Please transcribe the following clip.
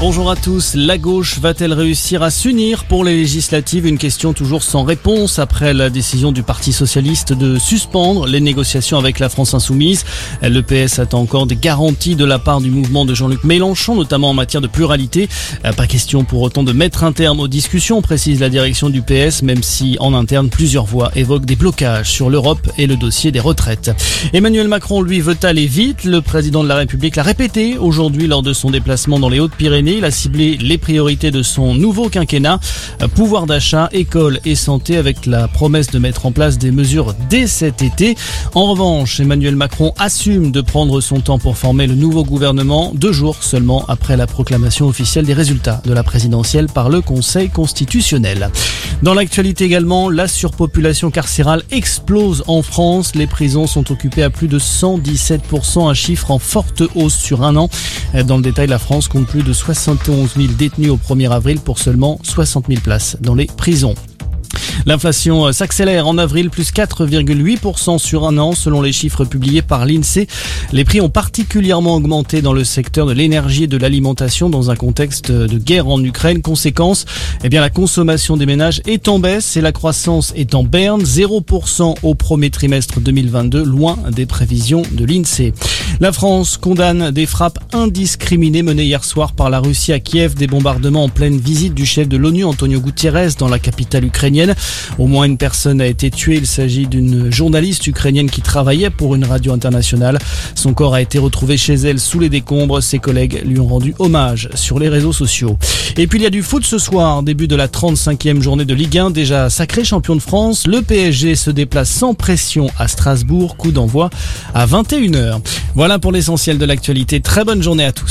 Bonjour à tous. La gauche va-t-elle réussir à s'unir pour les législatives? Une question toujours sans réponse après la décision du Parti socialiste de suspendre les négociations avec la France insoumise. Le PS attend encore des garanties de la part du mouvement de Jean-Luc Mélenchon, notamment en matière de pluralité. Pas question pour autant de mettre un terme aux discussions, précise la direction du PS, même si en interne plusieurs voix évoquent des blocages sur l'Europe et le dossier des retraites. Emmanuel Macron, lui, veut aller vite. Le président de la République l'a répété aujourd'hui lors de son déplacement dans les Hautes-Pyrénées. Il a ciblé les priorités de son nouveau quinquennat, pouvoir d'achat, école et santé, avec la promesse de mettre en place des mesures dès cet été. En revanche, Emmanuel Macron assume de prendre son temps pour former le nouveau gouvernement, deux jours seulement après la proclamation officielle des résultats de la présidentielle par le Conseil constitutionnel. Dans l'actualité également, la surpopulation carcérale explose en France. Les prisons sont occupées à plus de 117%, un chiffre en forte hausse sur un an. Dans le détail, la France compte plus de 60 71 000 détenus au 1er avril pour seulement 60 000 places dans les prisons. L'inflation euh, s'accélère en avril, plus 4,8% sur un an selon les chiffres publiés par l'INSEE. Les prix ont particulièrement augmenté dans le secteur de l'énergie et de l'alimentation dans un contexte de guerre en Ukraine. Conséquence, eh bien, la consommation des ménages est en baisse et la croissance est en berne, 0% au premier trimestre 2022, loin des prévisions de l'INSEE. La France condamne des frappes indiscriminées menées hier soir par la Russie à Kiev, des bombardements en pleine visite du chef de l'ONU, Antonio Gutiérrez, dans la capitale ukrainienne. Au moins une personne a été tuée. Il s'agit d'une journaliste ukrainienne qui travaillait pour une radio internationale. Son corps a été retrouvé chez elle sous les décombres. Ses collègues lui ont rendu hommage sur les réseaux sociaux. Et puis il y a du foot ce soir, début de la 35e journée de Ligue 1, déjà sacré champion de France. Le PSG se déplace sans pression à Strasbourg, coup d'envoi à 21h. Voilà pour l'essentiel de l'actualité. Très bonne journée à tous.